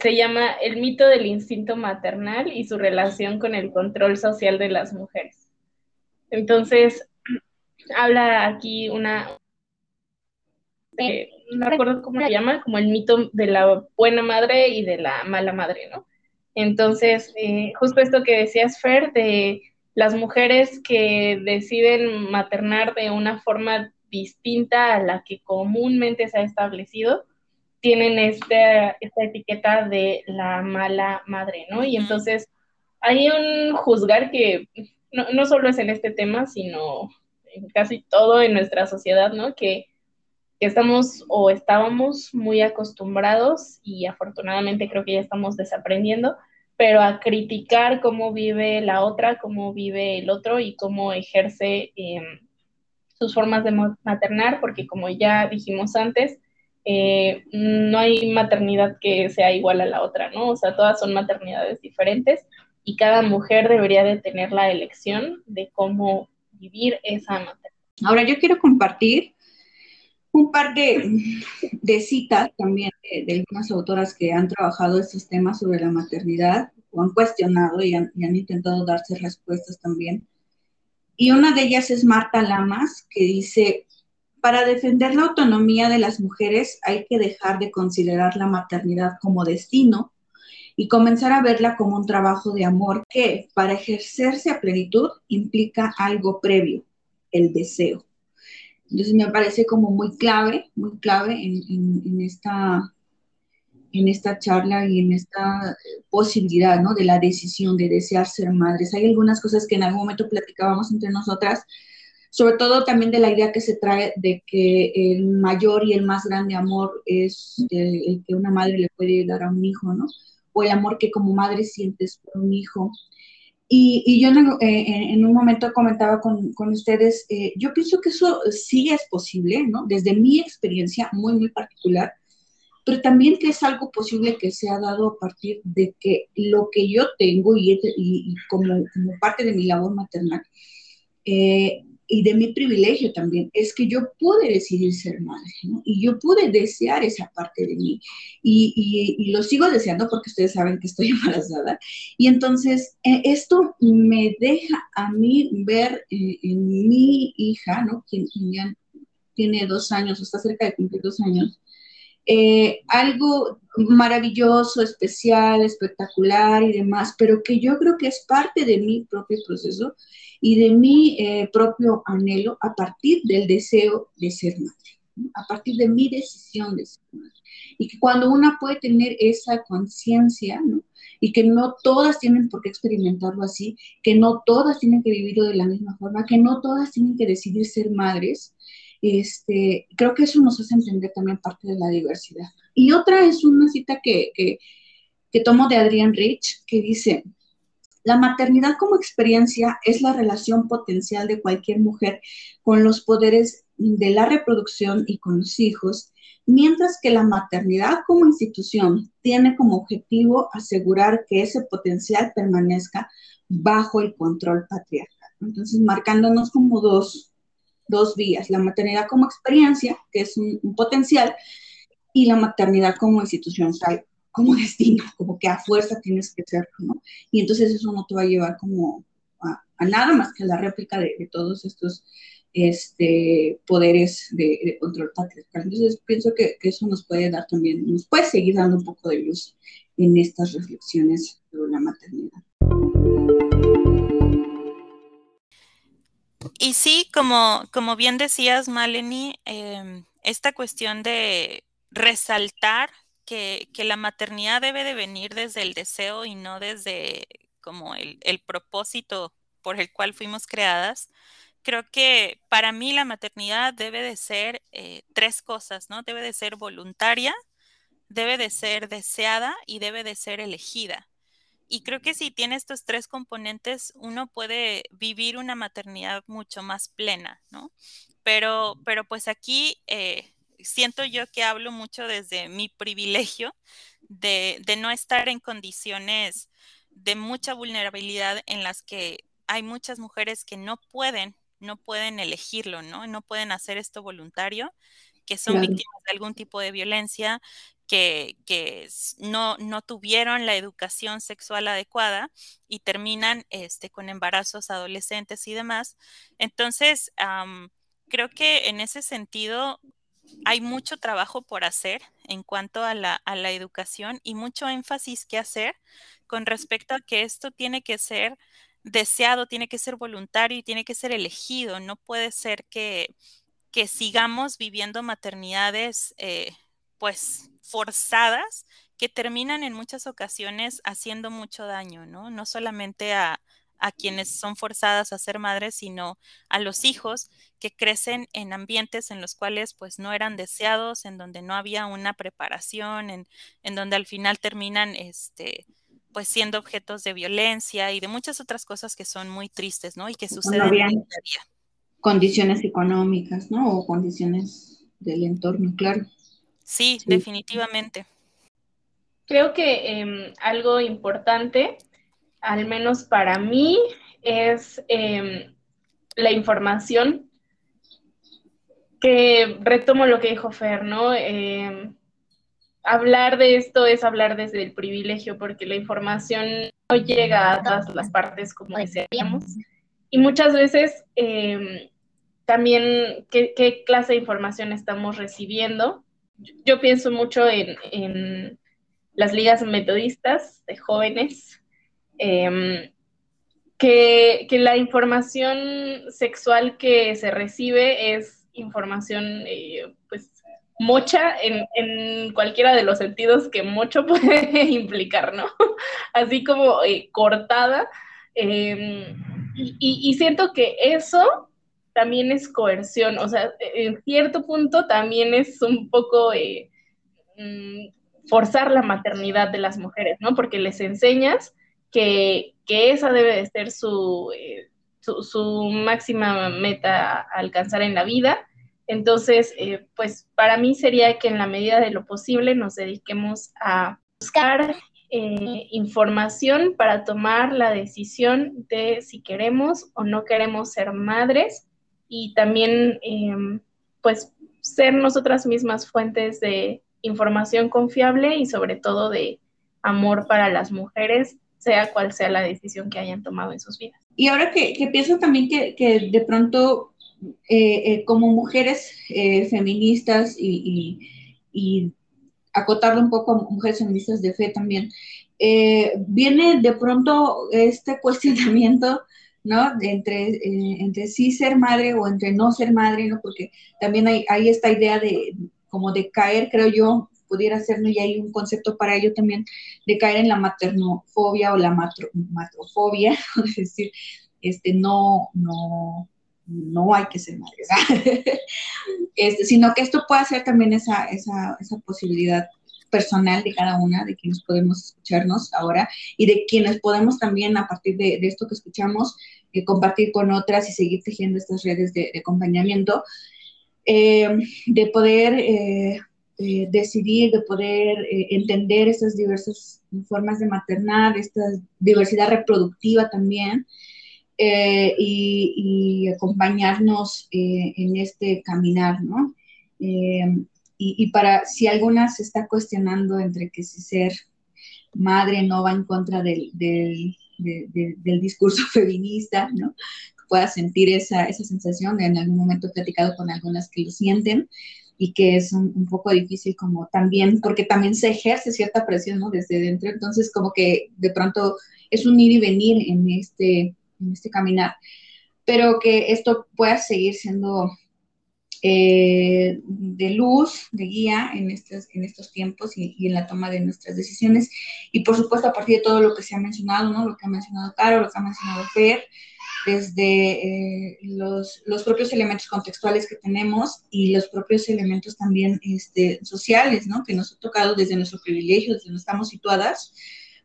Se llama El mito del instinto maternal y su relación con el control social de las mujeres. Entonces, habla aquí una, eh, no recuerdo cómo se llama, como el mito de la buena madre y de la mala madre, ¿no? Entonces, eh, justo esto que decías, Fer, de las mujeres que deciden maternar de una forma distinta a la que comúnmente se ha establecido, tienen este, esta etiqueta de la mala madre, ¿no? Y entonces hay un juzgar que no, no, solo es en este tema, sino en casi todo en nuestra sociedad, ¿no? Que, que estamos o estábamos muy acostumbrados y afortunadamente creo que ya estamos desaprendiendo pero a criticar cómo vive la otra, cómo vive el otro y cómo ejerce eh, sus formas de maternar, porque como ya dijimos antes, eh, no hay maternidad que sea igual a la otra, ¿no? O sea, todas son maternidades diferentes y cada mujer debería de tener la elección de cómo vivir esa maternidad. Ahora yo quiero compartir un par de, de citas también de, algunas autoras que han trabajado estos temas sobre la maternidad o han cuestionado y han, intentado darse respuestas también. Y una de ellas es Marta Lamas, que dice, para defender la autonomía de las mujeres hay que dejar de considerar la maternidad como destino y comenzar a verla como un trabajo de amor que para ejercerse a plenitud implica algo previo, el deseo. Entonces me parece como muy clave, muy clave en, esta, en esta charla y en esta posibilidad, ¿no? De la decisión de desear ser madres. Hay algunas cosas que en algún momento platicábamos entre nosotras, sobre todo también de la idea que se trae de que el mayor y el más grande amor es el, el que una madre le puede dar a un hijo, ¿no? O el amor que como madre sientes por un hijo. Y, y yo en, eh, en, un momento comentaba con, con ustedes, eh, yo pienso que eso sí es posible, ¿no? Desde mi experiencia muy, muy particular, pero también que es algo posible que se ha dado a partir de que lo que yo tengo y, y, y como, como, parte de mi labor maternal, eh, y de mi privilegio también, es que yo pude decidir ser madre, ¿no? Y yo pude desear esa parte de mí. Y, y, y, lo sigo deseando porque ustedes saben que estoy embarazada. Y entonces, eh, esto me deja a mí ver eh, en mi hija, ¿no? Quien, quien, ya tiene dos años, o está cerca de cumplir dos años, eh, algo maravilloso, especial, espectacular y demás, pero que yo creo que es parte de mi propio proceso y de mi eh, propio anhelo a partir del deseo de ser madre, a partir de mi decisión de ser madre. Y que cuando una puede tener esa conciencia, y que no todas tienen por qué experimentarlo así, que no todas tienen que vivirlo de la misma forma, que no todas tienen que decidir ser madres, este, creo que eso nos hace entender también parte de la diversidad. Y otra es una cita que, que, que tomo de Adrian Rich, que dice, la maternidad como experiencia es la relación potencial de cualquier mujer con los poderes de la reproducción y con los hijos, mientras que la maternidad como institución tiene como objetivo asegurar que ese potencial permanezca bajo el control patriarcal. Entonces, marcándonos como dos, dos vías, la maternidad como experiencia, que es un, potencial, y la maternidad como institución, como destino, como que a fuerza tienes que serlo, ¿no? Y entonces eso no te va a llevar como a, nada más que a la réplica de, todos estos este, poderes de, control patriarcal. Entonces pienso que, que, eso nos puede dar también, nos puede seguir dando un poco de luz en estas reflexiones sobre la maternidad. Y sí, como, como bien decías, Maleni, em, esta cuestión de resaltar que, la maternidad debe de venir desde el deseo y no desde como el, propósito por el cual fuimos creadas, creo que para mí la maternidad debe de ser eh, tres cosas, ¿no? Debe de ser voluntaria, debe de ser deseada y debe de ser elegida. Y creo que si tiene estos tres componentes, uno puede vivir una maternidad mucho más plena, ¿no? Pero, pero pues aquí eh, siento yo que hablo mucho desde mi privilegio de, de, no estar en condiciones de mucha vulnerabilidad en las que hay muchas mujeres que no pueden, no pueden elegirlo, ¿no? No pueden hacer esto voluntario, que son víctimas de algún tipo de violencia, que, no, no, tuvieron la educación sexual adecuada y terminan este, con embarazos adolescentes y demás. Entonces, creo que en ese sentido hay mucho trabajo por hacer en cuanto a la, a la educación y mucho énfasis que hacer con respecto a que esto tiene que ser deseado, tiene que ser voluntario y tiene que ser elegido. No puede ser que, que sigamos viviendo maternidades eh, pues forzadas que terminan en muchas ocasiones haciendo mucho daño, ¿no? No solamente a, quienes son forzadas a ser madres, sino a los hijos que crecen en ambientes en los cuales pues no eran deseados, en donde no había una preparación, en, en donde al final terminan este pues siendo objetos de violencia y de muchas otras cosas que son muy tristes, ¿no? Y que suceden en a día. Condiciones económicas, ¿no? O condiciones del entorno, claro. Sí, definitivamente. Creo que em, algo importante, al menos para mí, es em, la información, que retomo lo que dijo Fer, ¿no? Em, hablar de esto es hablar desde el privilegio, porque la información no llega a todas las partes como desearíamos. Y muchas veces también qué clase de información estamos recibiendo yo pienso mucho en, las ligas metodistas de jóvenes, em, que, la información sexual que se recibe es información, eh, pues, mocha en, cualquiera de los sentidos que mucho puede implicar, ¿no? Así como eh, cortada. Em, y, siento que eso también es coerción, o sea, en cierto punto también es un poco eh, mm, forzar la maternidad de las mujeres, ¿no? Porque les enseñas que, esa debe de ser su, eh, su, máxima meta a alcanzar en la vida. Entonces, eh, pues para mí sería que en la medida de lo posible nos dediquemos a buscar información para tomar la decisión de si queremos o no queremos ser madres y también em, pues ser nosotras mismas fuentes de información confiable y sobre todo de amor para las mujeres, sea cual sea la decisión que hayan tomado en sus vidas. Y ahora que, pienso también que, de pronto eh, eh, como mujeres eh, feministas y, acotarlo un poco a mujeres feministas de fe también, eh, viene de pronto este cuestionamiento, ¿no? Entre, eh, entre sí ser madre o entre no ser madre, ¿no? Porque también hay, hay esta idea de como de caer, creo yo, pudiera ser, ¿no? Y hay un concepto para ello también, de caer en la maternofobia o la matrofobia, es decir, este, no, no, no hay que ser madre, este, sino que esto puede ser también esa, esa, esa posibilidad personal de cada una, de quienes podemos escucharnos ahora y de quienes podemos también a partir de, esto que escuchamos eh, compartir con otras y seguir tejiendo estas redes de, acompañamiento, eh, de poder eh, decidir, de poder entender estas diversas formas de maternar, esta diversidad reproductiva también. Y, acompañarnos en este caminar, ¿no? y, para si alguna se está cuestionando entre que si ser madre no va en contra del, del discurso feminista, ¿no? pueda sentir esa, esa sensación, en algún momento he platicado con algunas que lo sienten y que es un, poco difícil como también, porque también se ejerce cierta presión, ¿no? Desde dentro, entonces como que de pronto es un ir y venir en este, en este caminar, pero que esto pueda seguir siendo eh, de luz, de guía en estos, en estos tiempos y, en la toma de nuestras decisiones. Y por supuesto, a partir de todo lo que se ha mencionado, ¿no? lo que ha mencionado Caro, lo que ha mencionado Fer, desde eh, los, los, propios elementos contextuales que tenemos y los propios elementos también este, sociales, ¿no? que nos ha tocado desde nuestro privilegio, desde donde estamos situadas,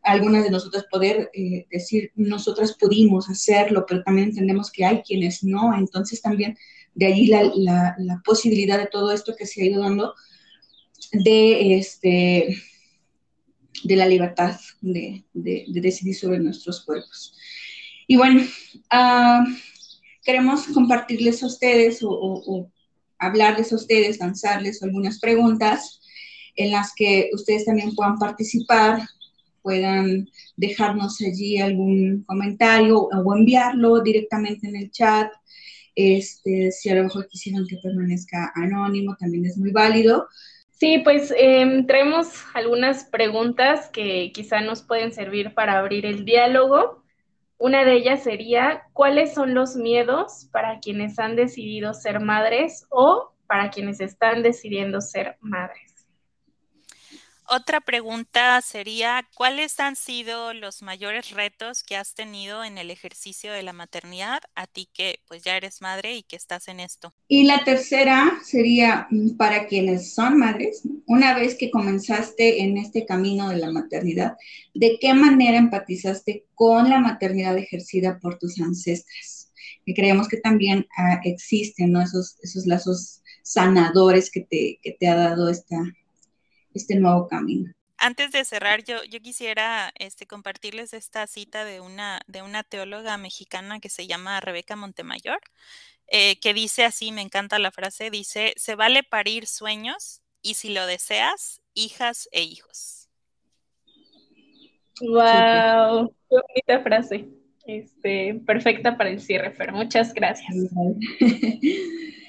algunas de nosotras poder eh, decir, nosotras pudimos hacerlo, pero también entendemos que hay quienes no, entonces también de ahí la, posibilidad de todo esto que se ha ido dando de, este, de la libertad de, decidir sobre nuestros cuerpos. Y bueno, ah, queremos compartirles a ustedes o, hablarles a ustedes, lanzarles algunas preguntas en las que ustedes también puedan participar, puedan dejarnos allí algún comentario o enviarlo directamente en el chat este, si a lo mejor quisieran que permanezca anónimo, también es muy válido. Sí, pues em, traemos algunas preguntas que quizá nos pueden servir para abrir el diálogo. Una de ellas sería, ¿cuáles son los miedos para quienes han decidido ser madres o para quienes están decidiendo ser madres? Otra pregunta sería, ¿cuáles han sido los mayores retos que has tenido en el ejercicio de la maternidad, a ti que pues ya eres madre y que estás en esto? Y la tercera sería mm, para quienes son madres, una vez que comenzaste en este camino de la maternidad, ¿de qué manera empatizaste con la maternidad ejercida por tus ancestras? Y creemos que también ah, existen esos, esos lazos sanadores que te, que te ha dado esta, este nuevo camino. Antes de cerrar, yo, yo quisiera este, compartirles esta cita de una, de una teóloga mexicana que se llama Rebeca Montemayor, eh, que dice así, me encanta la frase, dice, se vale parir sueños y si lo deseas, hijas e hijos. Wow, qué bonita frase. Este, perfecta para el cierre, pero muchas gracias.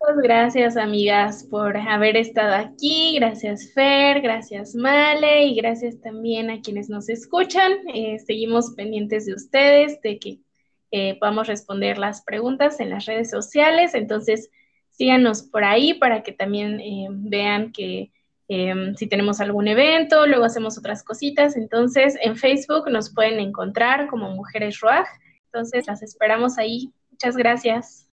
Muchas gracias, amigas, por haber estado aquí. Gracias, Fer, gracias, Male, y gracias también a quienes nos escuchan. Eh, seguimos pendientes de ustedes, de que eh, podamos responder las preguntas en las redes sociales. Entonces, síganos por ahí para que también eh, vean que si tenemos algún evento, luego hacemos otras cositas. Entonces, en Facebook nos pueden encontrar como Mujeres Ruaj. Entonces, las esperamos ahí. Muchas gracias.